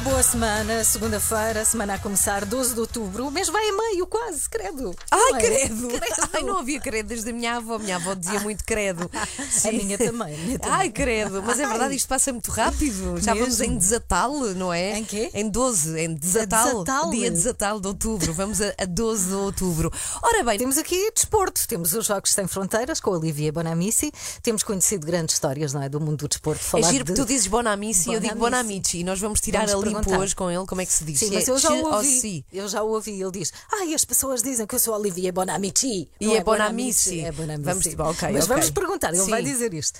boa semana. Segunda-feira, semana a começar, 12 de outubro. O mês vai a meio, quase, credo. Ai, é? credo. Credo. Ai, não havia credo desde a minha avó. A minha avó dizia muito credo. A minha também. A minha também. Ai, credo. Mas é verdade, isto passa muito rápido. Já vamos Mesmo. em desatal, não é? Em quê? Em 12, em desatal. desatal. Dia desatal de outubro. Vamos a, a 12 de outubro. Ora bem, Temos aqui desporto, temos os Jogos Sem Fronteiras com a Olivia Bonamici. Temos conhecido grandes histórias, não é? Do mundo do desporto. é Falar giro de... tu dizes Bonamici e eu digo Bonamici. Bonamici. E nós vamos tirar Vamos a hoje com ele. Como é que se diz? Sim, mas é eu já o ou ouvi. Eu já o ouvi. Ele diz: Ai, as pessoas dizem que eu sou a Olivia Bonamici. E Não é Bonamici. É Bonamici. Vamos- ok, mas vamos perguntar, ele vai dizer isto.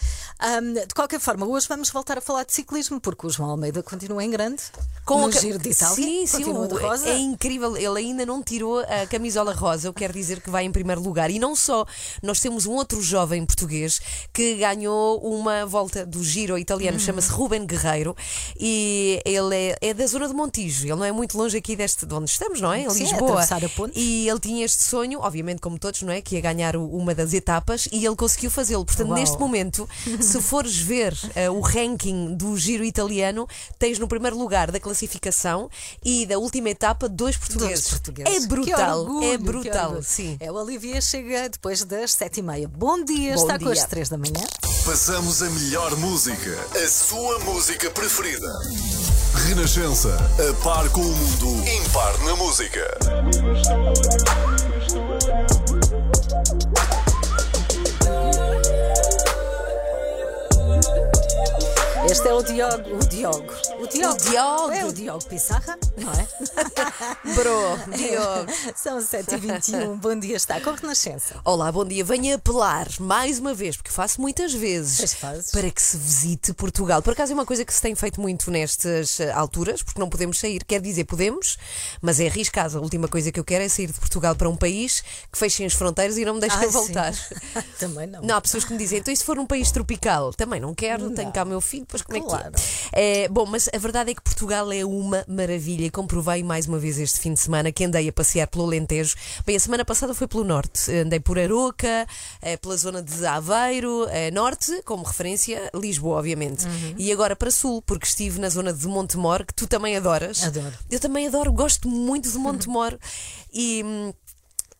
De qualquer forma, hoje vamos voltar a falar de ciclismo, porque o João Almeida continua em grande. a ca- Giro de Itália. Sim, sim, continua o- de rosa. é incrível. Ele ainda não tirou a camisola rosa, o que quer dizer que vai em primeiro lugar. E não só, nós temos um outro jovem português que ganhou uma volta do Giro italiano, Uhum. chama-se Ruben Guerreiro, e ele é, é da zona de Montijo. Ele não é muito longe aqui deste, de onde estamos, não é? Em Sim, é Lisboa. a ponte. E ele tinha este sonho, obviamente, como todos, não é? Que ia ganhar o- uma das etapas e ele conseguiu fazê-lo. Portanto, Uau. neste momento, se fores ver eh, o ranking do Giro italiano, tens no primeiro lugar da classificação e da última etapa dois portugueses. Dois portugueses. É brutal, orgulho, é brutal, sim. É o Olivia chega depois das sete e meia. Bom dia, Bom está com dia. as três da manhã. Passamos a melhor música, a sua música preferida. Renascença, a par com o mundo, impar na música. Este é o Diogo. O Diogo. O Diogo. O Diogo. É o Diogo Pissarra, não é? Bro, Diogo. São 7h21. Bom dia, está com Renascença. Olá, bom dia. Venho apelar mais uma vez, porque faço muitas vezes, fazes. para que se visite Portugal. Por acaso é uma coisa que se tem feito muito nestas eh, alturas, porque não podemos sair. Quer dizer, podemos, mas é arriscado. A última coisa que eu quero é sair de Portugal para um país que fechem as fronteiras e não me deixem Ai, voltar. Também não. Não, há pessoas que me dizem, então e se for um país tropical? Também não quero, tenho Não. cá o meu filho, depois como Claro. é que é? É, Bom, mas a verdade é que Portugal é uma maravilha comprovei mais uma vez este fim de semana que andei a passear pelo Alentejo. Bem, a semana passada foi pelo Norte, andei por Aroca, eh, pela zona de Aveiro, eh, Norte, como referência, Lisboa, obviamente. Uhum. E agora para Sul, porque estive na zona de Montemor, que tu também adoras. Adoro. Eu também adoro, gosto muito de Montemor. e.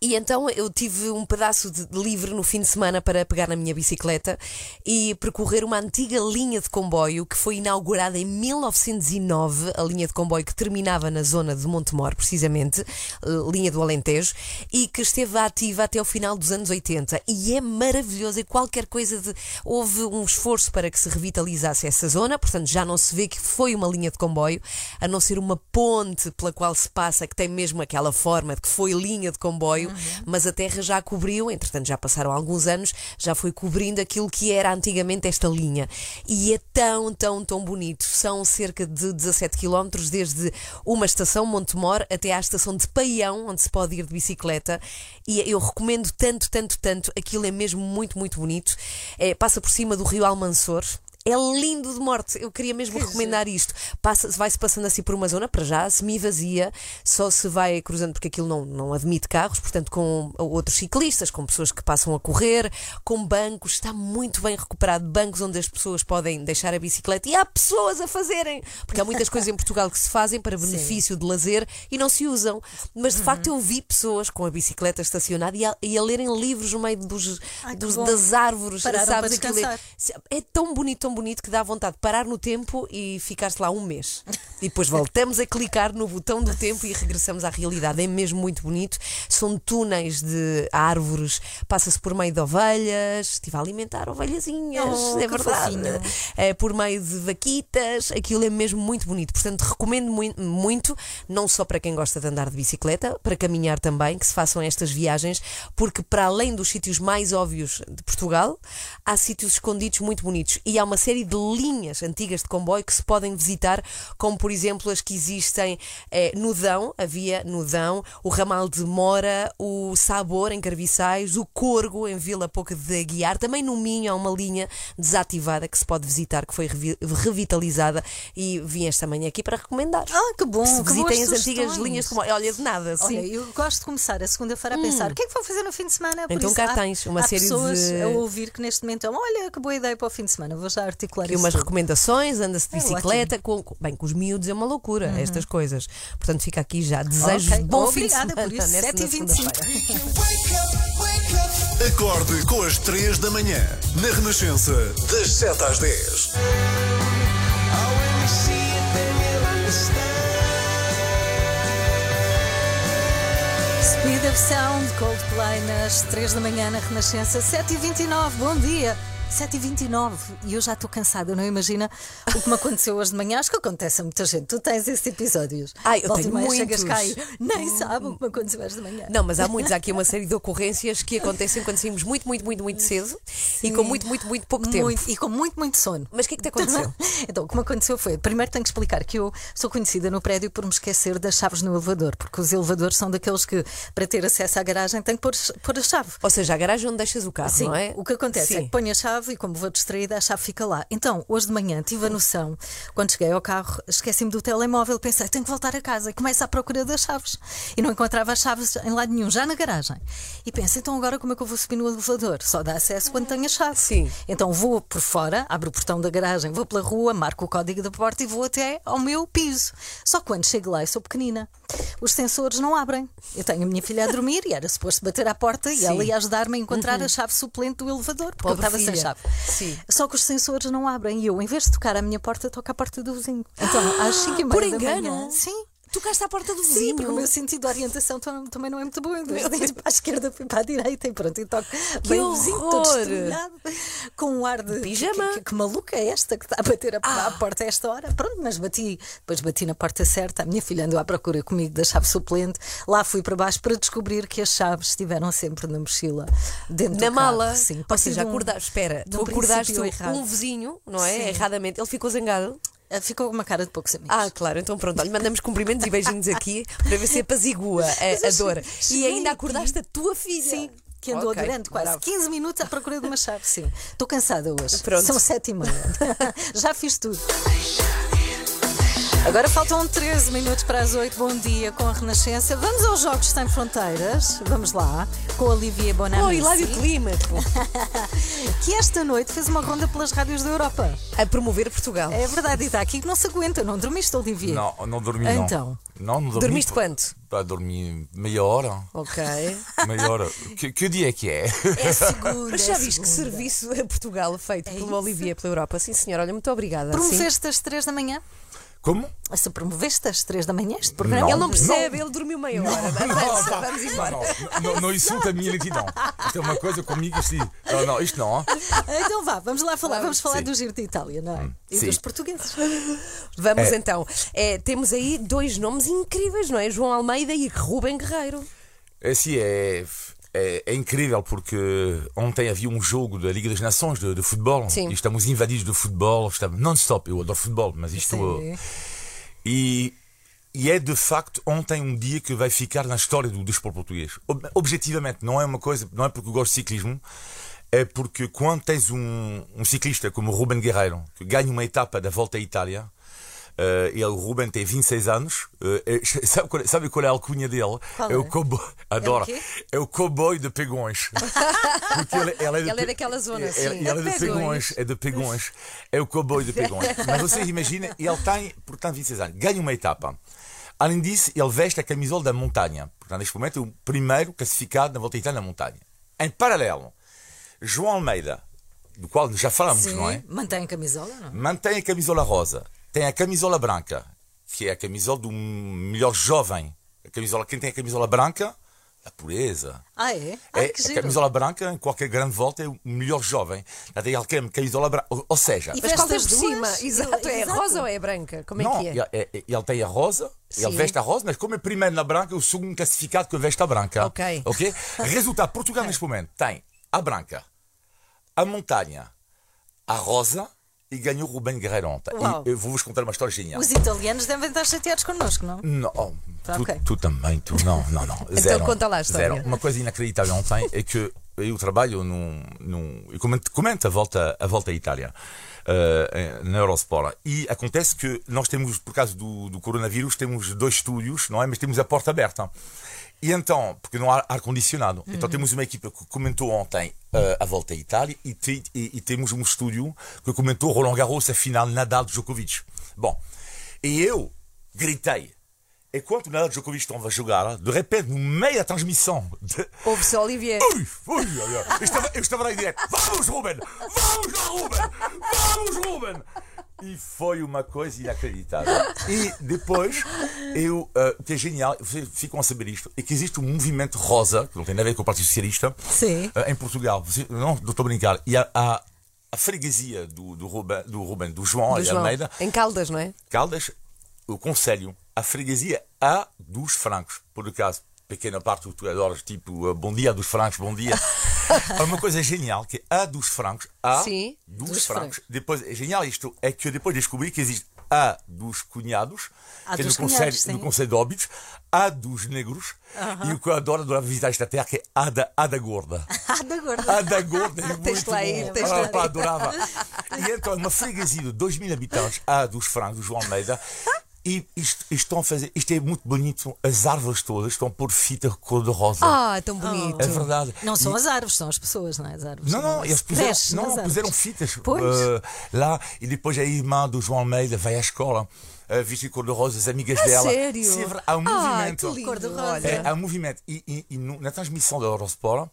e então eu tive um pedaço de livre no fim de semana para pegar na minha bicicleta e percorrer uma antiga linha de comboio que foi inaugurada em 1909, a linha de comboio que terminava na zona de Montemor, precisamente, eh, linha do Alentejo, e que esteve ativa até o final dos anos 80. E é maravilhoso, é qualquer coisa de. Houve um esforço para que se revitalizasse essa zona, portanto já não se vê que foi uma linha de comboio, a não ser uma ponte pela qual se passa, que tem mesmo aquela forma de que foi linha de comboio, mas a terra já cobriu, entretanto já passaram alguns anos, já foi cobrindo aquilo que era antigamente esta linha. E é tão, tão, tão bonito. São cerca de 17 km desde uma estação, Montemor, até à estação de Paião, onde se pode ir de bicicleta. E eu recomendo tanto, tanto, tanto. Aquilo é mesmo muito, muito bonito. É, passa por cima do rio Almansor. É lindo de morte. Eu queria mesmo recomendar isto. Passa, vai-se passando assim por uma zona, para já, semi-vazia, só se vai cruzando, porque aquilo não, não admite carros, portanto, com outros ciclistas, com pessoas que passam a correr, com bancos. Está muito bem recuperado. Bancos onde as pessoas podem deixar a bicicleta e há pessoas a fazerem. Porque há muitas coisas em Portugal que se fazem para benefício de lazer e não se usam. Mas de facto eu vi pessoas com a bicicleta estacionada e a, e a lerem livros no meio dos, Ai, que dos- das árvores. Pararam sabes? para é- é tão bonito, tão bonito que dá vontade de parar no tempo e ficar-se lá um mês. E depois voltamos a clicar no botão do tempo e regressamos à realidade. É mesmo muito bonito. São túneis de árvores, passa-se por meio de ovelhas. Estive a alimentar ovelhazinhas, Oh, é verdade. fofinho. É, por meio de vaquitas. Aquilo é mesmo muito bonito. Portanto, recomendo mui- muito, não só para quem gosta de andar de bicicleta, para caminhar também, que se façam estas viagens, porque para além dos sítios mais óbvios de Portugal, há sítios escondidos muito bonitos. E há uma série de linhas antigas de comboio que se podem visitar, como por exemplo as que existem eh, no Dão, havia no Dão, o ramal de Mora, o Sabor em Carviçais, o Corgo em Vila Pouca de Aguiar, também no Minho há uma linha desativada que se pode visitar, que foi revi- revitalizada e vim esta manhã aqui para recomendar. Ah, que bom. Se que visitem as antigas sugestões. linhas de comboio. Olha, de nada, sim. Olha, eu gosto de começar a segunda-feira a pensar o que é que vou fazer no fim de semana. Por Então isso, cá há- tens uma há série pessoas de- a ouvir que neste momento olha que boa ideia para o fim de semana, vou já articular isso umas tudo. recomendações, anda-se de É bicicleta, com, com- bem, com os miúdos é uma loucura, estas coisas. Portanto, fica aqui já. Desejo Ok, bom obrigada fim de semana por isso, nesta 7h25. segunda-feira. Acorde com as 3 da manhã, na Renascença, das 7 às 10. Speed of Sound, Coldplay nas 3 da manhã na Renascença, 7h29, bom dia. 7h29 e eu já estou cansada, não imagina o que me aconteceu hoje de manhã. Acho que acontece a muita gente. Tu tens esses episódios. Ai, eu tenho muitos. cá e nem sabe o que me aconteceu hoje de manhã. Não, mas há muitos, há aqui uma série de ocorrências que acontecem quando saímos muito, muito, muito, muito cedo e com muito, muito, muito pouco tempo. Muito- e com muito, muito sono. Mas o que é que te aconteceu? Então, o que me aconteceu foi, primeiro tenho que explicar que eu sou conhecida no prédio por me esquecer das chaves no elevador, porque os elevadores são daqueles que, para ter acesso à garagem, tenho que pôr, pôr a chave. Ou seja, a garagem onde deixas o carro, Sim, não é? o que acontece é Sim. que ponho a chave e, como vou distraída, a chave fica lá. Então, hoje de manhã tive a noção, quando cheguei ao carro, esqueci-me do telemóvel, pensei, tenho que voltar a casa e começo à procura das chaves. E não encontrava as chaves em lado nenhum, já na garagem. E penso, então agora como é que eu vou subir no elevador? Só dá acesso quando tenho a chave. Sim. Então vou por fora, abro o portão da garagem, vou pela rua, marco o código da porta e vou até ao meu piso. Só quando chego lá, eu sou pequenina. Os sensores não abrem. Eu tenho a minha filha a dormir e era suposto bater à porta e Sim. ela ia ajudar-me a encontrar a chave suplente do elevador, porque Pobre eu estava sem filha. Chave. Sim. Só que os sensores não abrem e eu, em vez de tocar à minha porta, toco à porta do vizinho. Então, às 5 e meia Por da engano? manhã. Sim. Tocaste à porta do Sim, vizinho. porque o meu sentido de orientação tam- também não é muito bom. De ir para a esquerda, fui para a direita e pronto, e toco bem o vizinho, todo horror! com um ar de. Pijama. Que, que, que maluca é esta que está a bater a, Ah. à porta a esta hora? Pronto, mas bati, depois bati na porta certa. A minha filha andou à procura comigo da chave suplente. Lá fui para baixo para descobrir que as chaves estiveram sempre na mochila, dentro Na do carro. mala. Sim, Ou seja, um- acordaste, espera, tu um acordaste princípio errado. um vizinho, não é? Sim. Erradamente, ele ficou zangado. Ah, Ficou com uma cara de poucos amigos. Ah, claro, então pronto, olha, mandamos cumprimentos e beijinhos aqui para ver se apazigua a, a eu dor. E ainda acordaste a tua filha. Sim, que andou Ok, durante quase bravo. 15 minutos à procura de uma chave. Sim, estou cansada hoje. Pronto. São sete e meia. Já fiz tudo. Agora faltam 13 minutos para as 8. Bom dia com a Renascença. Vamos aos Jogos Sem Fronteiras. Vamos lá, com a Olivia Oh, Bonamici, Hilário Clímaco que esta noite fez uma ronda pelas rádios da Europa. a promover Portugal. É verdade, e está aqui que não se aguenta. Não dormiste, Olivia? Não, não dormi não. Então? Não, não dormi. Dormiste quanto? Pá, dormi meia hora. Ok. Meia hora. que, que dia é que é? É segunda. Mas já é viste que serviço a Portugal feito pelo isso. Olivia pela Europa? Sim, senhora, olha, muito obrigada. Promoveste às 3 da manhã? Como? Se promoveste às 3 da manhã este programa? Não. Ele não percebe, ele dormiu meia hora. Avança, Não, vamos embora. Não, não, não insulta a minha lentidão. Isto é uma coisa comigo assim. Não, não, isto não. Então vá, vamos lá falar. Vamos falar Sim. do Giro de Itália, não é? E sim. dos portugueses. Vamos É. então. É, temos aí dois nomes incríveis, não é? João Almeida e Rubem Guerreiro. É assim, é, é, é incrível porque ontem havia um jogo da Liga das Nações de, de futebol Sim. e estamos invadidos de futebol, estamos non-stop. Eu adoro futebol, mas isto. E, e é de facto ontem um dia que vai ficar na história do desporto português. Ob- Objetivamente, não é uma coisa, não é porque eu gosto de ciclismo, é porque quando tens um, um ciclista como o Ruben Guerreiro, que ganha uma etapa da Volta à Itália, eh, ele, o Ruben tem 26 anos. eh, é- sabe, qual, sabe qual é a alcunha dele? Qual é é? o cowboy. Adora. quê? É o cowboy de Pegões. Porque ele, ele é, de é daquela zona, sim. Ele, ele é de Pegões. É de Pegões. É o cowboy de Pegões. Mas vocês imaginem, ele tem, portanto, 26 anos. Ganha uma etapa. Além disso, ele veste a camisola da montanha. Portanto, neste momento, é o primeiro classificado na Volta à Itália na montanha. Em paralelo, João Almeida, do qual já falamos, Sim, não é? mantém a camisola, não? Mantém a camisola rosa. Tem a camisola branca, que é a camisola do melhor jovem. A camisola, quem tem a camisola branca, a pureza. Ah, é? Ah, É, que a giro. camisola branca, em qualquer grande volta, é o melhor jovem. Já tem aquela camisola branca. Ou, ou seja, E é Veste por as cima? Exato, é Exato. rosa ou é branca? Como é não, que é? ele, é- ele tem a rosa, Sim. ele veste a rosa, mas como é primeiro na branca, o segundo classificado que veste a branca. Ok. ok? Resultado, Portugal neste momento tem a branca, a montanha, a rosa e ganhou o Ruben Guerreiro ontem. Uau. E eu vou-vos contar uma história genial. Os italianos devem estar chateados connosco, não? Não, oh, tu, ok. tu também, tu não, não, não. Zero, conta lá a história. Zero. Uma coisa inacreditável ontem é que eu trabalho num. num eu comento, comento a, volta, a volta à Itália. eh, na Eurosport e acontece que nós temos por causa do, do coronavírus temos dois estúdios não é mas temos a porta aberta e então porque não há ar condicionado então temos uma equipa que comentou ontem eh, a volta à Itália e, te- e- e temos um estúdio que comentou Roland Garros a final Nadal Djokovic bom e eu gritei enquanto o Nadal Djokovic estava a jogar de repente no meio da transmissão de, Ouve-se Olivier. Ui, ui, ui, ui. Eu estava, eu estava lá em direto. Vamos, Ruben! Vamos lá, Ruben! Vamos, Ruben! E foi uma coisa inacreditável. E depois, eu, o que é genial, vocês ficam a saber isto, é que existe um movimento rosa, que não tem nada a ver com o Partido Socialista, ah, em Portugal. Não, não estou a brincar. E a, a, a freguesia do, do, Ruben, do Ruben, do João, Do João. Almeida, Em Caldas, não é? Caldas, o Conselho, a freguesia A dos francos. Por acaso, pequena parte tu adoras, tipo, uh, bom dia dos francos, bom dia. Há uma coisa genial que é A dos francos, A Sim, dos, dos francos. Depois, é genial isto, é que eu depois descobri que existe A dos cunhados, A que é dos no cunhados, Conselho, no Conselho de Óbidos, A dos negros, e o que eu adoro, adoro visitar esta terra, que é A da, a da gorda. Ah, da gorda. A da gorda é Tens lá ir, tens Ah, lá pá, ir. adorava. E então, uma freguesia de 2 mil habitantes, a dos francos, do João Almeida, e isto, isto estão a fazer, isto é muito bonito, as árvores todas estão a pôr fita cor-de-rosa. Ah, tão bonito. é verdade. Não são E- as árvores, são as pessoas, não é? As árvores. não, não, eles puseram, não, puseram fitas Pois. eh, lá e depois a irmã do João Almeida vai à escola. Uh, vestida de cor-de-rosa, as amigas dela. sério? Sim, é há um Ah, movimento. que lindo, Cor-de-rosa. olha. É, há um movimento. E, e- e na transmissão da Eurosport.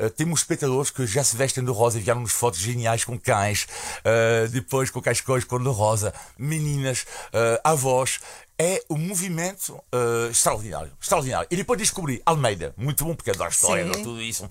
Eh, temos espectadores que já se vestem de rosa, enviaram-nos fotos geniais com cães, eh, depois com cascóis cor de rosa, meninas, eh, avós. É um movimento eh, extraordinário, extraordinário. E depois descobri Almeida, muito bom, porque adoro a história, adoro tudo isso.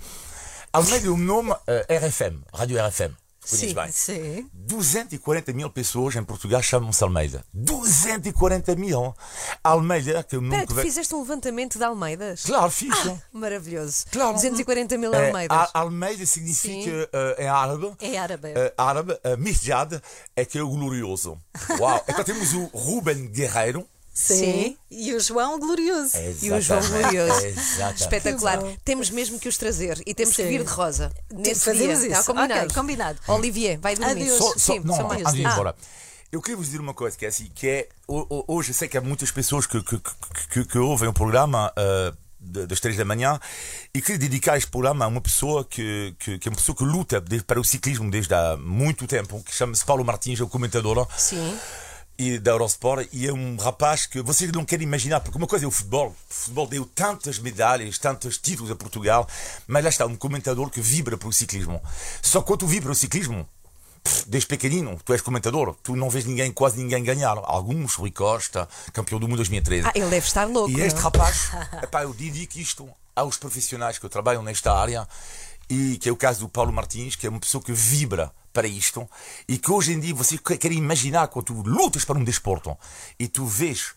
Almeida, o nome RFM, Rádio RFM. Conheces Sim, bem? Sim. 240 mil pessoas em Portugal chamam-se Almeida. 240 mil. Almeida, que eu Espera, nunca tu ve- fizeste um levantamento de Almeidas? Claro, fiz. Maravilhoso. Claro. 240 mil É, Almeidas. Al- Almeida significa eh, em árabe. É árabe. eh, árabe, uh, Misjad é que é o glorioso. Uau! Então temos o Ruben Guerreiro. Sim. E o João Glorioso. E o João Exatamente, Glorioso. exatamente. Espetacular. Que. Temos mesmo que os trazer e temos que Sim. vir de rosa. Nesse fazemos dia. isso. Está combinado. Ok, combinado. Olivier, vai dormir. Adeus. Só, só, Sim, não, só não, mais antes de ir dias. embora. Eu queria vos dizer uma coisa que é assim, que é ho- ho- hoje eu sei que há muitas pessoas que, que, que, que- que ouvem o programa ah, de- das três da manhã e queria dedicar este programa a uma pessoa que, que, que é uma pessoa que luta para o ciclismo desde há muito tempo, que chama-se Paulo Martins, é o comentador Sim. E da Eurosport e é um rapaz que vocês não querem imaginar, porque uma coisa é o futebol. O futebol deu tantas medalhas, tantos títulos a Portugal, mas lá está um comentador que vibra para o ciclismo. Só quando tu vibra o ciclismo, desde pequenino, tu és comentador, tu não vês ninguém, quase ninguém ganhar. Alguns, Rui Costa, campeão do mundo 2013. Ah, ele deve estar louco. E este não? rapaz, epá, eu dedico isto aos profissionais que trabalham nesta área e que é o caso do Paulo Martins, que é uma pessoa que vibra para isto e que hoje em dia você que- quer imaginar quando tu lutas para um desporto e tu vês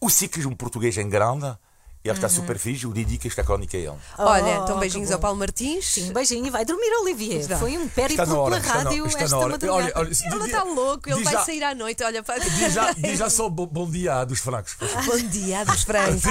o ciclismo português em grande, ele está super fixe, eu dedico esta crónica a ele. Olha, Oh, então que beijinhos ao Paulo Martins. Sim, beijinho e vai dormir, Olivier. Está. Foi um Está périplo pela está na, rádio está esta na hora. Olha, olha, Ele está louco, ele diz vai já- sair à noite. Olha, para... Diz já, diz já só bo- bom dia dos francos. Bom dia dos francos.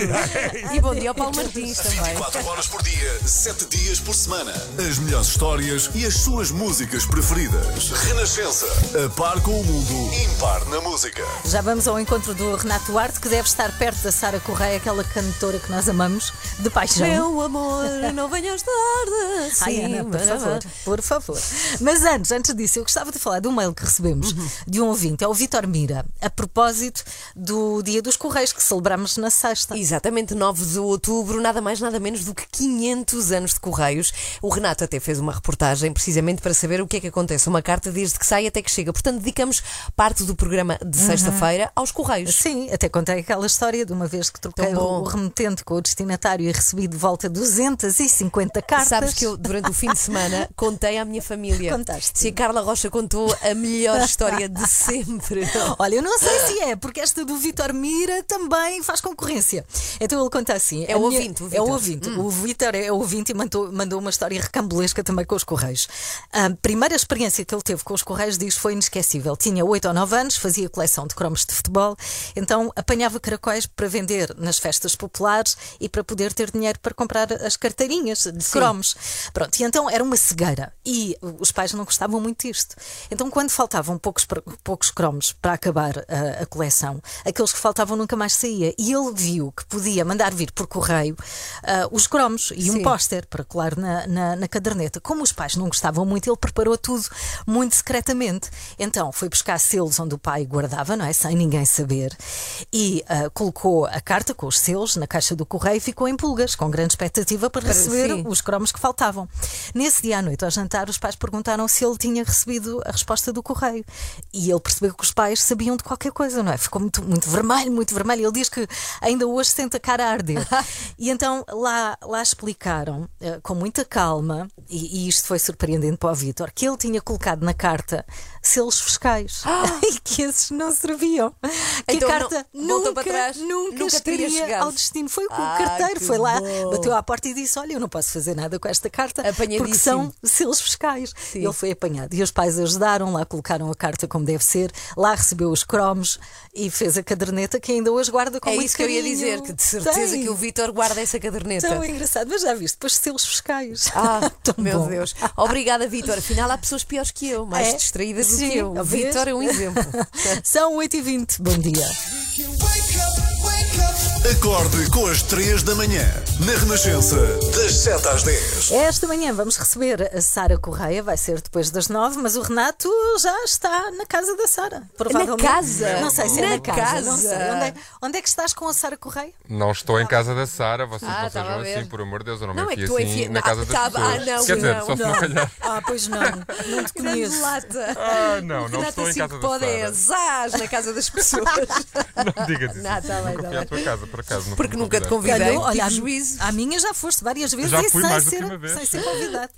e bom dia ao Paulo Martins também. 24 horas por dia, 7 dias por semana. As melhores histórias e as suas músicas preferidas. Renascença. A par com o mundo. Impar na música. Já vamos ao encontro do Renato Duarte, que deve estar perto da Sara Correia, aquela cantora que nós amamos, de paixão. Meu amor, não venhas tarde. Ai, Sim, Ana, por favor, por favor. Mas antes, antes disso, eu gostava de falar de um mail que recebemos de um ouvinte, é o Vitor Mira, a propósito do Dia dos Correios, que celebramos na sexta. Exatamente, 9 de outubro, nada mais, nada menos do que 500 anos de Correios. O Renato até fez uma reportagem precisamente para saber o que é que acontece. Uma carta desde que sai até que chega. Portanto, dedicamos parte do programa de sexta-feira aos Correios. Sim, até contei aquela história de uma vez que troquei o remetente correspondente com o destinatário e recebi de volta 250 cartas. Sabes que eu, durante o fim de semana, contei à minha família. Contaste. Se a Carla Rocha contou a melhor história de sempre. Olha, eu não sei se é, porque esta do Vitor Mira também faz concorrência. Então ele conta assim: É o minha- ouvinte, o É o ouvinte. O Vitor é o ouvinte e mandou, mandou uma história recambulesca também com os Correios. A primeira experiência que ele teve com os Correios diz foi inesquecível. Tinha 8 ou 9 anos, fazia coleção de cromos de futebol, então apanhava caracóis para vender nas festas populares e para poder ter dinheiro para comprar as carteirinhas de cromos. Pronto, e então era uma cegueira e os pais não gostavam muito disto. Então, quando faltavam poucos, poucos cromos para acabar a, a coleção, aqueles que faltavam nunca mais saía. E ele viu que podia mandar vir por correio ah, os cromos e um Sim. póster para colar na, na, na caderneta. Como os pais não gostavam muito, ele preparou tudo muito secretamente. Então, foi buscar selos onde o pai guardava, não é? Sem ninguém saber. E ah, colocou a carta com os selos na caixa do correio e ficou em pulgas, com grande expectativa para receber sim. os cromos que faltavam. Nesse dia à noite, ao jantar, os pais perguntaram se ele tinha recebido a resposta do correio. E ele percebeu que os pais sabiam de qualquer coisa, não é? Ficou muito, muito vermelho, muito vermelho. Ele diz que ainda hoje sente a cara a arder. e então lá, lá explicaram, eh, com muita calma, e, e isto foi surpreendente para o Vítor, que ele tinha colocado na carta selos fiscais e que esses não serviam. Que Então a não- carta voltou nunca, nunca, nunca chegado. ao destino. Foi o Ah, carteiro, que foi lá, bom. bateu à porta e disse: Olha, eu não posso fazer nada com esta carta porque são selos fiscais. Sim. Ele foi apanhado. E os pais ajudaram, lá colocaram a carta como deve ser, lá recebeu os cromos e fez a caderneta que ainda hoje guarda com É muito isso que eu ia carinho. dizer, que de certeza Tem. que o Vítor guarda essa caderneta. Tão engraçado, mas já viste, depois selos fiscais. Ah, meu bom. Deus. Obrigada, Vítor. Afinal, há pessoas piores que eu, mais É? distraídas do Sim, que eu. O? Vítor é um exemplo. São 8h20. Bom dia. Acorde com as 3 da manhã, na Renascença, das 7 às 10. Esta manhã vamos receber a Sara Correia, vai ser depois das nove, mas o Renato já está na casa da Sara. Provavelmente. casa? Não sei se é Na na casa. Não sei. casa? Onde é, onde é que estás com a Sara Correia? Não estou em casa da Sara, vocês Ah, não sejam assim, por amor de Deus, eu não, Não, me é enfio tu assim enfia- na Ah, casa das tá- ah, pessoas. não, Quer dizer, não, só se não calhar. Ah, pois não. Não te conheço. lata. Ah, não, não Renato estou em assim casa que da pode é Sara. azar na casa das pessoas. Não digas isso. Não, tá bem, nunca tá fui à bem. tua casa, por acaso. nunca Porque nunca te convidei. Calhou, olha, tive à- juízo. à minha já foste várias vezes Já e fui sem, mais ser, uma vez. sem ser convidado.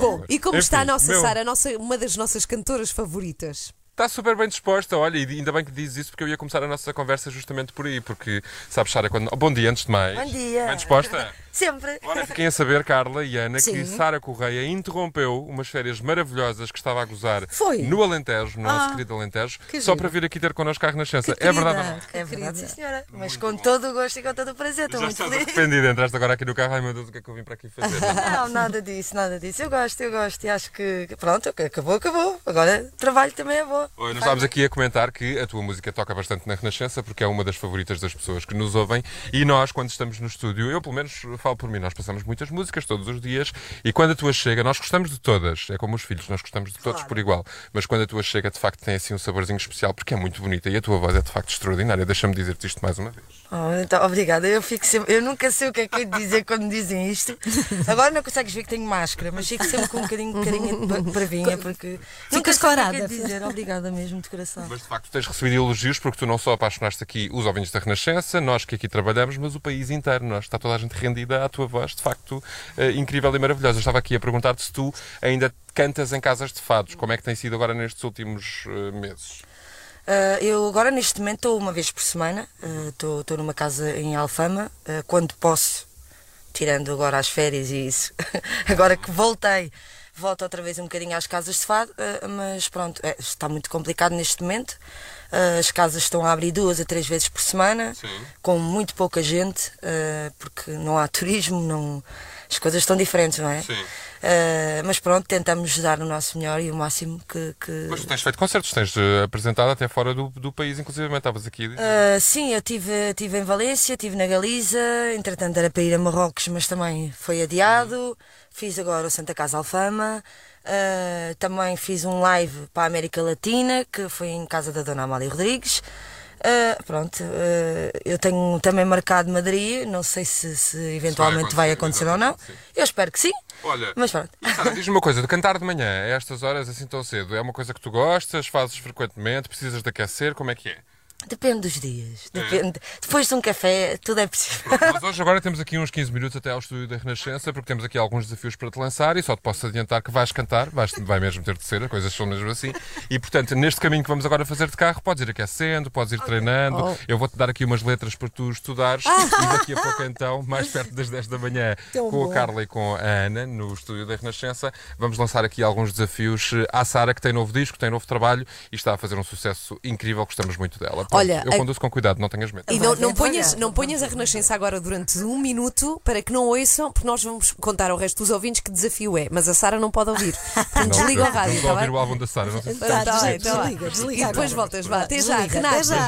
Bom, e como está a Enfim, nossa meu, Sara, a nossa, uma das nossas cantoras favoritas? Está super bem disposta, olha, e ainda bem que dizes isso porque eu ia começar a nossa conversa justamente por aí, porque sabes, Sara, quando. Bom dia, antes de mais. Bom dia. Bem disposta? Sempre. Ora, fiquem a saber, Carla e Ana, que Sim. Sara Correia interrompeu umas férias maravilhosas que estava a gozar Foi? no Alentejo, no nosso Ah, querido Alentejo, que só para vir aqui ter connosco à Renascença. Que É verdade ou não? que É verdade, querida. sim, senhora. Mas com todo o gosto e com todo o prazer. Estou Já muito feliz. arrependida, entraste agora aqui no carro, ai meu Deus, o que é que eu vim para aqui fazer? Não, nada disso, nada disso. Eu gosto, eu gosto. E acho que, que pronto, acabou, acabou. Agora trabalho também é bom. Oi, nós estávamos aqui a comentar que a tua música toca bastante na Renascença porque é uma das favoritas das pessoas que nos ouvem e nós, quando estamos no estúdio, eu pelo menos falo por mim, nós passamos muitas músicas todos os dias e quando a tua chega, nós gostamos de todas, é como os filhos, nós gostamos de todos por igual, mas quando a tua chega, de facto tem assim um saborzinho especial porque é muito bonita e a tua voz é de facto extraordinária. Deixa-me dizer-te isto mais uma vez. Oh, então, obrigada. Eu fico sempre. Eu nunca sei o que é que eu ia dizer quando dizem isto. Agora não consegues ver que tenho máscara, mas fico sempre com um bocadinho de carinha de bravinha porque nunca que é que corada. eu ia dizer. Obrigada mesmo, de coração. Mas de facto tens recebido elogios porque tu não só apaixonaste aqui os ouvintes da Renascença, nós que aqui trabalhamos, mas o país inteiro. Nós, está toda a gente rendida à tua voz, de facto eh, incrível e maravilhosa. Eu estava aqui a perguntar-te se tu ainda cantas em casas de fados. Como é que tem sido agora nestes últimos eh, meses? Ah, eu agora neste momento estou uma vez por semana, estou estou numa casa em Alfama, ah, quando posso, tirando agora as férias e isso, agora que voltei, volto outra vez um bocadinho às casas de fado, ah, mas pronto, é, está muito complicado neste momento. Ah, as casas estão a abrir duas a três vezes por semana, Sim. com muito pouca gente, porque não há turismo, não, as coisas estão diferentes, não é? Sim. Ah, mas pronto, tentamos dar o nosso melhor e o máximo que- que, Mas tu tens feito concertos, tens eh, apresentado até fora do, do país, inclusive estavas aqui. Ah, sim, eu estive tive em Valência, estive na Galiza, entretanto era para ir a Marrocos, mas também foi adiado. Fiz agora o Santa Casa Alfama. Ah, também fiz um live para a América Latina, que foi em casa da Dona Amália Rodrigues. Ah, pronto, ah, eu tenho também marcado Madrid, não sei se, se eventualmente vai acontecer ou não. sim. Eu espero que sim, Olha, mas pronto. Diz-me uma coisa, de cantar de manhã a estas horas assim tão cedo, é uma coisa que tu gostas, fazes frequentemente, precisas de aquecer, como é que é? Depende dos dias. Depende. Depois de um café, tudo é possível. Mas hoje agora temos aqui uns 15 minutos até ao estúdio da Renascença, porque temos aqui alguns desafios para te lançar e só te posso adiantar que vais cantar, vais, vai mesmo ter de ser, as coisas são mesmo assim. E portanto, neste caminho que vamos agora fazer de carro, podes ir aquecendo, podes ir treinando. Oh. Eu vou-te dar aqui umas letras para tu estudares e daqui a pouco então, mais perto das 10 da manhã, Tão com bom. a Carla e com a Ana, no estúdio da Renascença, vamos lançar aqui alguns desafios eh, à Sara, que tem novo disco, tem novo trabalho e está a fazer um sucesso incrível, gostamos muito dela. Pronto, Olha, eu a- conduzo com cuidado, não tenhas medo. E não, não, ponhas, não ponhas a Renascença agora durante um minuto para que não ouçam, porque nós vamos contar ao resto dos ouvintes que desafio é. Mas a Sara não pode ouvir. Portanto, desliga o rádio, Vamos está ouvir bem? o álbum da Sara, não sei se Tá, tá bem, desliga, tá desliga, desliga E depois voltas, vá. Até já, Renato. até já.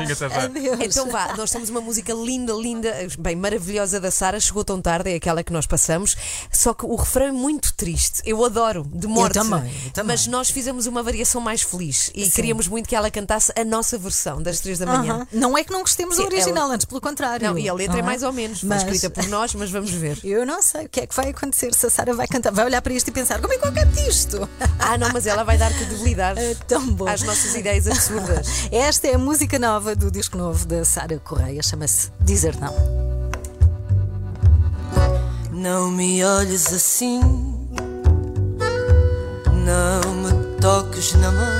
Então vá, nós temos uma música linda, linda, bem maravilhosa da Sara, chegou tão tarde, é aquela que nós passamos, só que o refrão é muito triste. Eu adoro, de morte. também, eu também. Mas nós fizemos uma variação mais feliz e queríamos muito que ela cantasse a nossa versão das três da manhã. Aham. Não é que não gostemos do Sim, original, antes pelo contrário. Não, e a letra é Aham. mais ou menos, foi Mas- escrita por nós, mas vamos ver. Eu não sei o que é que vai acontecer se a Sara vai cantar. Vai olhar para isto e pensar: como é que eu canto isto? Ah, não, mas ela vai dar credibilidade É tão bom. às nossas ideias absurdas. Esta é a música nova do disco novo da Sara Correia, chama-se Dizer Não. Não me olhes assim, não me toques na mão.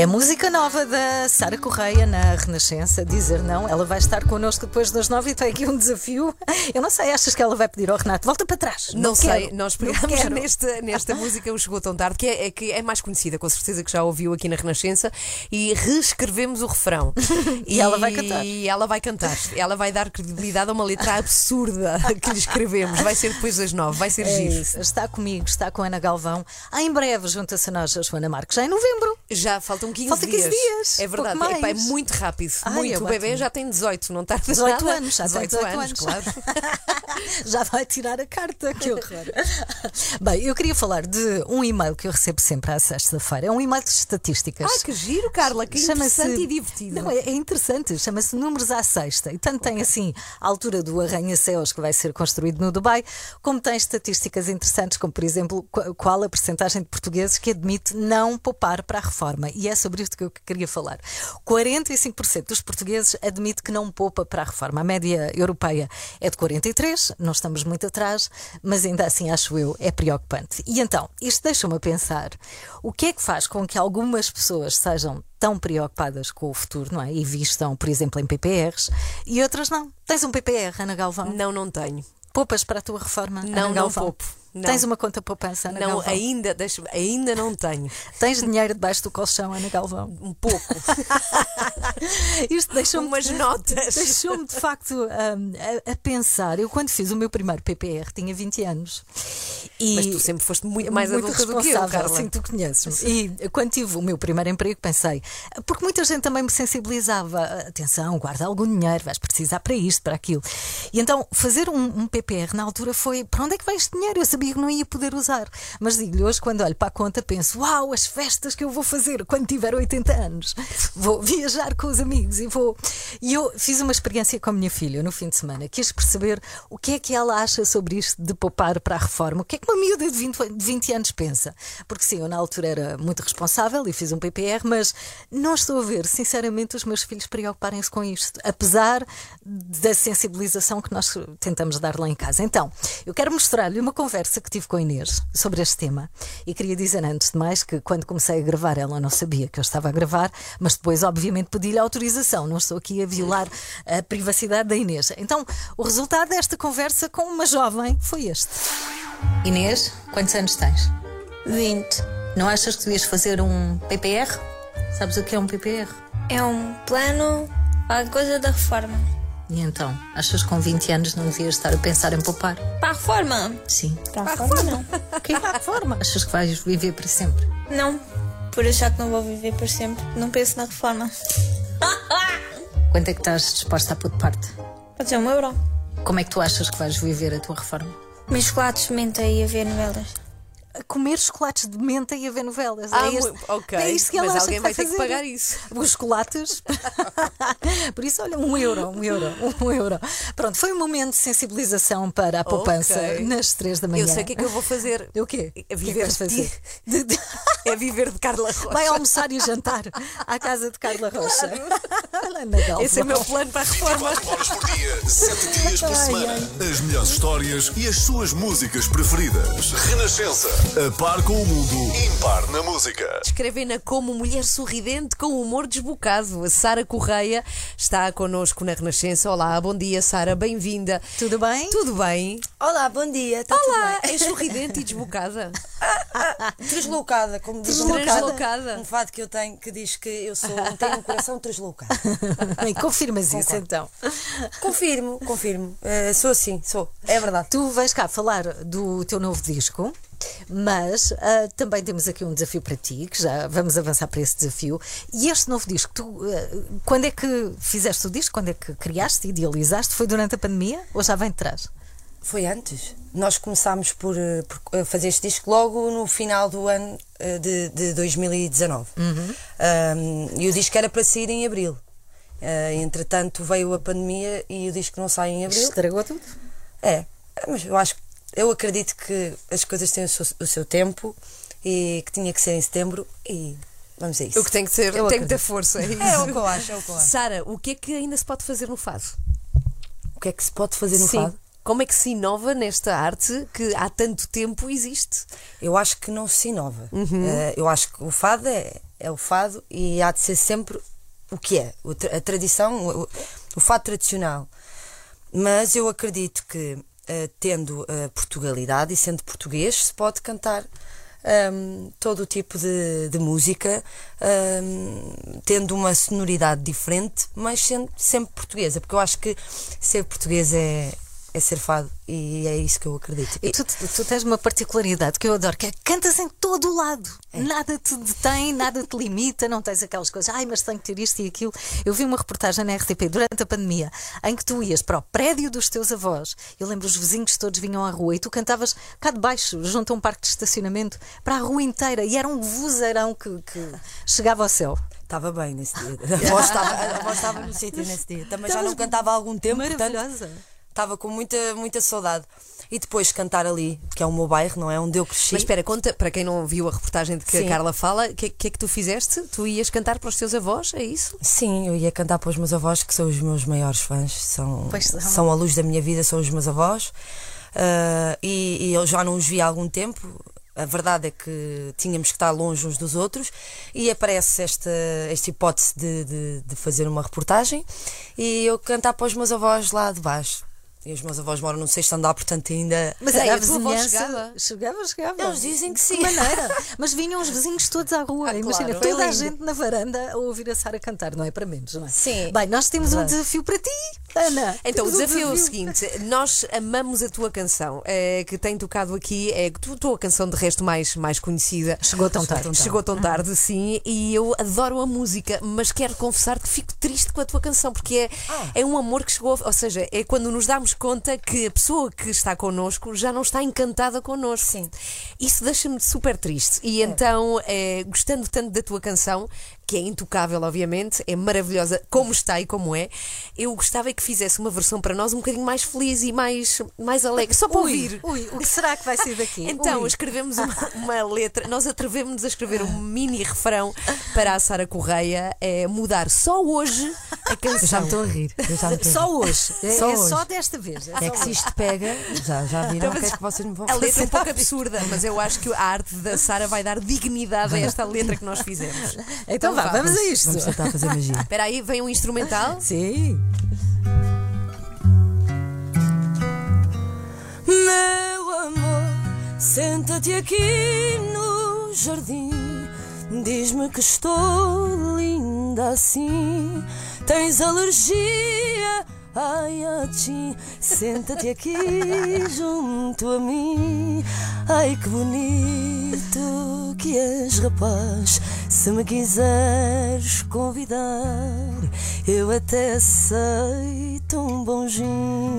É a música nova da Sara Correia na Renascença, Dizer Não. Ela vai estar connosco depois das nove e tem aqui um desafio. Eu não sei, achas que ela vai pedir ao Renato? Volta para trás. Não, sei, quero, nós não pegámos quero. nesta, nesta música O Chegou Tão Tarde, que é, é que é mais conhecida, com certeza que já ouviu aqui na Renascença, e reescrevemos o refrão. E ela vai cantar. E ela vai cantar. Ela vai dar credibilidade a uma letra absurda que lhe escrevemos. Vai ser depois das nove, vai ser É giro. isso. Está comigo, está com a Ana Galvão. Ah, em breve junta-se a nós a Joana Marques, já em novembro. Já faltam 15 Falta 15 dias. dias, É verdade, pouco Epá, é mais. muito rápido. Ai, muito. eu O bebê já tem 18, não está 18 nada. anos, já tem 18 anos. claro. Já vai tirar a carta, que horror. Bem, eu queria falar de um e-mail que eu recebo sempre à sexta-feira. É um e-mail de estatísticas. Ah, que giro, Carla, que interessante e divertido. Não, é, é interessante, chama-se Números à Sexta. E tanto tem assim a altura do arranha-céus que vai ser construído no Dubai, como tem estatísticas interessantes, como por exemplo, qu- qual a percentagem de portugueses que admite não poupar para a reforma. E é sobre isto que eu queria falar. 45% dos portugueses admite que não poupa para a reforma. A média europeia é de 43, não estamos muito atrás, mas ainda assim acho eu é preocupante. E então, isto deixa-me a pensar, o que é que faz com que algumas pessoas sejam tão preocupadas com o futuro, não é? E vistam, por exemplo, em PPRs e outras não. Tens um PPR, Ana Galvão? Não, não tenho. Poupas para a tua reforma? Não, Ana não Galvão? poupo. Não. Tens uma conta poupança, Ana Não, Galvão? ainda, deixa, ainda não tenho. Tens dinheiro debaixo do colchão, Ana Galvão? Um pouco. Isto deixou-me Umas notas. Deixou-me de facto hum, a, a pensar. Eu, quando fiz o meu primeiro PPR, tinha 20 anos. E Mas tu sempre foste muito mais muito adulta do que eu, Carla. Sim, tu conheces-me. E quando tive o meu primeiro emprego, pensei, porque muita gente também me sensibilizava. Atenção, guarda algum dinheiro, vais precisar para isto, para aquilo. E então, fazer um, um PPR na altura foi: para onde é que vai este dinheiro? Eu sabia que não ia poder usar. Mas digo-lhe, hoje, quando olho para a conta, penso: uau, as festas que eu vou fazer quando tiver 80 anos. Vou viajar com os amigos e vou. E eu fiz uma experiência com a minha filha no fim de semana. Quis perceber o que é que ela acha sobre isto de poupar para a reforma. O que é que uma miúda de 20, de 20 anos pensa? Porque sim, eu na altura era muito responsável e fiz um PPR, mas não estou a ver, sinceramente, os meus filhos preocuparem-se com isto, apesar da sensibilização que nós tentamos dar lá em casa. Então, eu quero mostrar-lhe uma conversa que tive com a Inês sobre este tema e queria dizer antes de mais que quando comecei a gravar ela não sabia que eu estava a gravar, mas depois, obviamente, pedi-lhe autorização. Não estou aqui a violar a privacidade da Inês. Então, o resultado desta conversa com uma jovem foi este. Inês, quantos anos tens? 20. Não achas que devias fazer um PPR? Sabes o que é um PPR? É um plano para a coisa da reforma. E então, achas que com 20 anos não devias estar a pensar em poupar? Para a reforma? Sim. Para a reforma, não. O que é a reforma? Achas que vais viver para sempre? Não. Por achar que não vou viver para sempre, não penso na reforma. Quanto é que estás disposta a pôr de parte? Pode ser um euro. Como é que tu achas que vais viver a tua reforma? Comer chocolates, menta e a ver novelas. A comer chocolates de menta e a ver novelas. Ah, é, este- ok. é isto que ela Mas acha alguém que vai ter que fazer. pagar isso. Os chocolates. Por isso, olha, um euro, um euro, um euro. Pronto, foi um momento de sensibilização para a poupança Ok. nas três da manhã. Eu sei o que é que eu vou fazer. O quê? É O que viver que de. De- de- É viver de Carla Rocha. Vai almoçar e jantar à casa de Carla Rocha. Galva. Esse é o meu plano para a reforma. 24 horas por dia, 7 dias por Ai, semana. As melhores histórias e as suas músicas preferidas. Renascença. A par com o mundo. Impar na música. Escrevem-na como mulher sorridente com humor desbocado. A Sara Correia está connosco na Renascença. Olá, bom dia, Sara, bem-vinda. Tudo bem? Tudo bem? Olá, bom dia. Tá Olá, tudo bem? és sorridente e desbocada. Deslocada, como diz Deslocada. Um fado que eu tenho que diz que eu sou, tenho um coração deslocado. Bem, confirmas isso então. Confirmo, confirmo. Eh, sou assim, sou. É verdade. Tu vais cá falar do teu novo disco, mas ah, também temos aqui um desafio para ti, que já vamos avançar para esse desafio. E este novo disco, tu, ah, quando é que fizeste o disco? Quando é que criaste, idealizaste? Foi durante a pandemia ou já vem de trás? Foi antes. Nós começámos por, eh, por, fazer este disco logo no final do ano de, de 2019. Um, e o disco era para sair em abril. Eh, entretanto, veio a pandemia e o disco não sai em abril. Estragou tudo. É, mas eu acho eu acredito que as coisas têm o seu, o seu tempo e que tinha que ser em setembro e vamos a isso. O que tem que ser, Eu tem que ter força. É, É o isso. que eu acho, é o que eu acho. Sara, o que é que ainda se pode fazer no fado? O que é que se pode fazer no Sim. fado? Como é que se inova nesta arte que há tanto tempo existe? Eu acho que não se inova. Eh, eu acho que o fado é, é o fado e há de ser sempre o que é, o a tradição, o, o- o fado tradicional. Mas eu acredito que, tendo a Portugalidade e sendo português, se pode cantar ahm, todo o tipo de, de música, ahm, tendo uma sonoridade diferente, mas sendo sempre portuguesa, porque eu acho que ser português é, é ser fado e é isso que eu acredito. E tu, tu tens uma particularidade que eu adoro, que é cantas em todo o lado. É. Nada te detém, nada te limita, não tens aquelas coisas, ai, mas tenho que ter isto e aquilo. Eu vi uma reportagem na RTP durante a pandemia em que tu ias para o prédio dos teus avós. Eu lembro os vizinhos todos vinham à rua e tu cantavas cá de baixo, junto a um parque de estacionamento, para a rua inteira e era um vozeirão que, que chegava ao céu. Estava bem nesse dia. A voz estava, a voz estava no sítio nesse dia. Também já não cantava há algum tempo, portanto Maravilhosa. Estava com muita, muita saudade. E depois cantar ali, que é o meu bairro, não é? Onde eu cresci. Mas espera, conta, para quem não viu a reportagem de que Sim. a Carla fala, o que, que é que tu fizeste? Tu ias cantar para os teus avós, é isso? Sim, eu ia cantar para os meus avós, que são os meus maiores fãs, são, são. são a luz da minha vida, são os meus avós. Ah, e, e eu já não os vi há algum tempo. A verdade é que tínhamos que estar longe uns dos outros e aparece esta, esta hipótese de, de, de fazer uma reportagem e eu cantar para os meus avós lá de baixo. E os meus avós moram no sexto andar, portanto ainda. Mas Ei, era a vizinhança. chegava? Chegava, chegava. Eles dizem que sim. Que maneira. Mas vinham os vizinhos todos à rua. Ah, Imagina, claro. Toda a gente na varanda a ouvir a Sara cantar, não é para menos, não é? Sim. Bem, nós temos um desafio para ti, Ana. Então, o Temos um desafio é o seguinte: nós amamos a tua canção, eh, que tem tocado aqui, é a tua, canção de resto mais, mais conhecida. Chegou tão tarde. Chegou tão tarde, sim, e eu adoro a música, mas quero confessar que fico triste com a tua canção, porque é, Ah. é um amor que chegou, ou seja, é quando nos damos conta que a pessoa que está connosco já não está encantada connosco. Sim. Isso deixa-me super triste. E então, eh, gostando tanto da tua canção, que é intocável, obviamente, é maravilhosa como está e como é, eu gostava que fizesse uma versão para nós um bocadinho mais feliz e mais, mais alegre, só para Ui, ouvir. ui, o que será que vai sair daqui? Então, Ui. escrevemos uma, uma letra, nós atrevemos-nos a escrever um mini refrão para a Sara Correia, é mudar só hoje a canção. Eu já me estou a rir. Só hoje. É, Só é hoje. só desta vez. É É que se isto pega, já, já viram o que é que vocês me vão A letra é fazer. um pouco absurda, mas eu acho que a arte da Sara vai dar dignidade a esta letra que nós fizemos. Então vá, vamos a isto. Vamos tentar fazer magia. Espera aí, vem um instrumental. Sim. Meu amor, senta-te aqui no jardim. Diz-me que estou linda assim. Tens alergia? Ai, a ti. Senta-te aqui junto a mim. Ai, que bonito que és, rapaz. Se me quiseres convidar, eu até aceito um bom gin.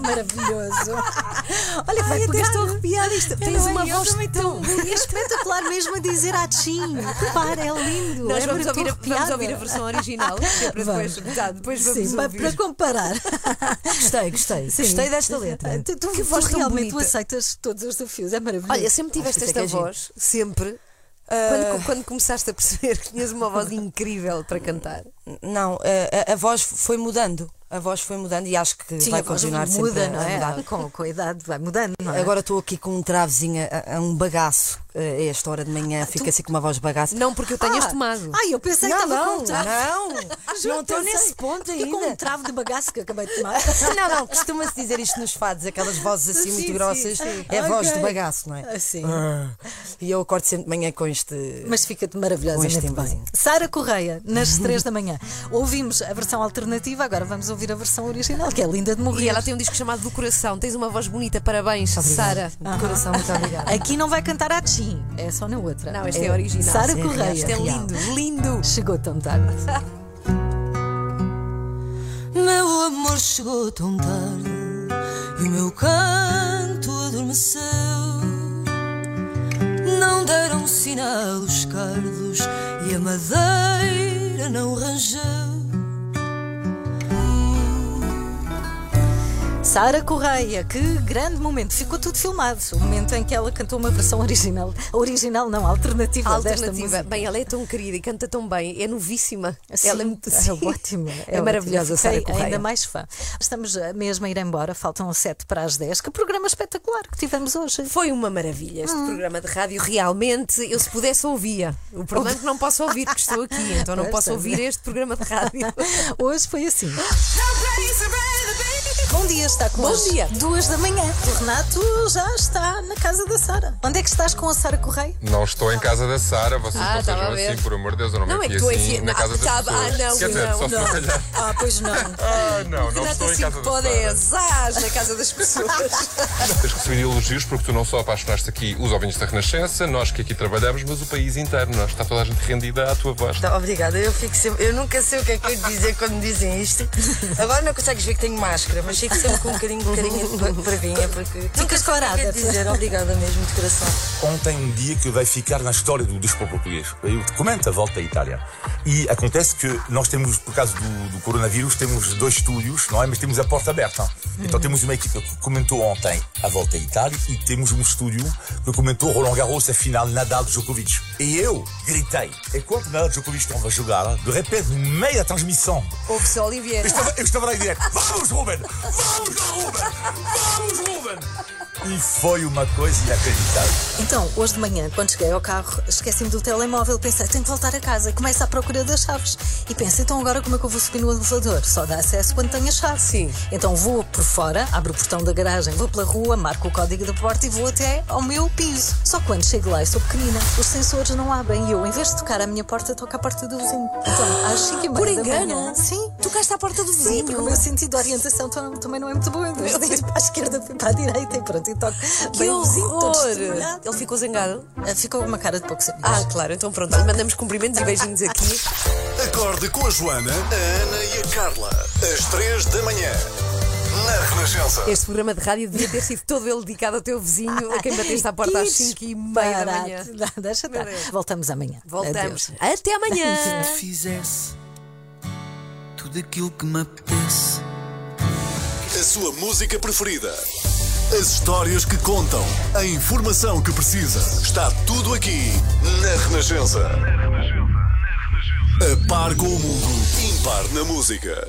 Maravilhoso. Olha, vai Ai, pegar. estou arrepiada. Isto, tens é? uma voz também tão. É espetacular mesmo a dizer atchim. Repara, é lindo. Nós é vamos ouvir, a, vamos ouvir a versão original. que é para depois, tá, depois vamos Sim, ouvir. para comparar. Gostei, gostei. Sim. Gostei desta letra. Tu, tu, Que tu voz tão realmente tu aceitas todos os desafios, é maravilhoso. Olha, sempre tiveste que esta é é voz, sempre. Quando, quando começaste a perceber que tinhas uma voz incrível para cantar. Não, a, a- a voz foi mudando. A voz foi mudando e acho que Sim, vai a continuar muda, sempre não a é? mudar. Com, com a idade vai mudando, é? Agora estou aqui com um travezinho a, a um bagaço a esta hora de manhã, fica assim com uma voz de bagaço. Não porque eu tenhas Ah, tomado. Ai, eu pensei não, que estava com não, um trave. não, não estou nesse ponto Fiquei com um ainda. trave de bagaço que acabei de tomar. Não, não, costuma-se dizer isto nos fados, aquelas vozes assim Sim, muito sim, grossas, sim. é a voz de bagaço, não é? Assim. E eu acordo sempre de manhã com este. Mas fica-te Com maravilhosamente este bem. Sara Correia, nas 3 da manhã. Ouvimos a versão alternativa, agora vamos ouvir a versão original, que é linda de morrer. E ela tem um disco chamado Do Coração. Tens uma voz bonita, parabéns, Sara. De coração, muito obrigada. Aqui não vai cantar a Tim, é só na outra. Não, este é original. Sara Sim, Correia. Isto é real. lindo, lindo. Chegou tão tarde. Meu amor chegou tão tarde e o meu canto adormeceu. Não deram sinal os cardos e a madeira não rangeu. Sara Correia, que grande momento. Ficou tudo filmado. O momento em que ela cantou uma versão original. Original, não, alternativa, A desta alternativa. música. Bem, ela é tão querida e canta tão bem. É novíssima. Sim, ela é muito é ótima. É, maravilhosa, ótima. Sara Correia. ainda mais fã. Estamos mesmo a ir embora, faltam 7 para as 10. Que programa espetacular que tivemos hoje. Foi uma maravilha este Hum. programa de rádio. Realmente, eu se pudesse ouvia. O problema é que não posso ouvir, porque estou aqui. Então não posso pois. ouvir este programa de rádio. Hoje foi assim. Bom dia, está com Bom dia. Duas da manhã. O Renato já está na casa da Sara. Onde é que estás com a Sara Correia? Não estou em casa da Sara, vocês Ah, não estava sejam a ver. assim, por amor de Deus, eu não, Não, me é que enfio tu assim enfia- na Ah, casa das tá- pessoas. ah, não, Quer dizer, não, só se não. calhar. Ah, pois não. Ah, não, não Renato estou em assim casa da pode Sara. é azar na casa das pessoas. Tens recebido elogios porque tu não só apaixonaste aqui os ouvintes da Renascença, nós que aqui trabalhamos, mas o país inteiro. Nós está toda a gente rendida à tua voz. Tá, obrigada, eu fico sempre. Eu nunca sei o que é que eu ia dizer quando dizem isto. Agora não consegues ver que tenho máscara, mas fico sempre com um bocadinho de carinha de bravinha, porque. Nunca que é dizer. Obrigada mesmo, de coração. Ontem um dia que vai ficar na história do desporto português. Eu te comento a volta à Itália. E acontece que nós temos, por causa do, do coronavírus, temos dois estúdios, não é? Mas temos a porta aberta. Então temos uma equipa que comentou ontem a volta à Itália e temos um estúdio que comentou Roland Garros, a final Nadal Djokovic. E eu gritei. E quando Nadal Djokovic estava a jogar, de repente, no meio da transmissão, Ouve só Oliveira. eu estava, eu estava lá em direto. Vamos, Ruben! Vamos, Ruben! Vamos, Ruben! E foi uma coisa inacreditável. Então, hoje de manhã, quando cheguei ao carro, esqueci-me do telemóvel. Pensei, tenho que voltar a casa. Começo à procura das chaves. E penso, então agora como é que eu vou subir no elevador? Só dá acesso quando tenho a chave. Sim. Então vou por fora, abro o portão da garagem, vou pela rua, marco o código da porta e vou até ao meu piso. Só que quando chego lá e sou pequenina, os sensores não abrem e eu, em vez de tocar à minha porta, toco à porta do vizinho. Então, às 5 e Por da engano? manhã. Sim. Tocaste à porta do Sim, porque o vizinho. meu sentido de orientação tam- também não é muito bom. De ir para a esquerda, fui para a direita e pronto, e toco. Que bem horror! Ele ficou zangado? Ah, Ficou com uma cara de pouco sabido. Ah, claro, então pronto. Olha, mandamos cumprimentos e beijinhos aqui. Acorde com a Joana, a Ana e a Carla. Às três da manhã. Na Renascença. Este programa de rádio devia ter sido todo ele dedicado ao teu vizinho, a quem bateste à porta às 5 e meia da manhã. Disparate. Deixa estar. Voltamos amanhã. Voltamos. Adeus. Até amanhã. fizesse tudo aquilo que me apetece. A sua música preferida. As histórias que contam. A informação que precisa. Está tudo aqui na Renascença. A par com o mundo. Impar na música.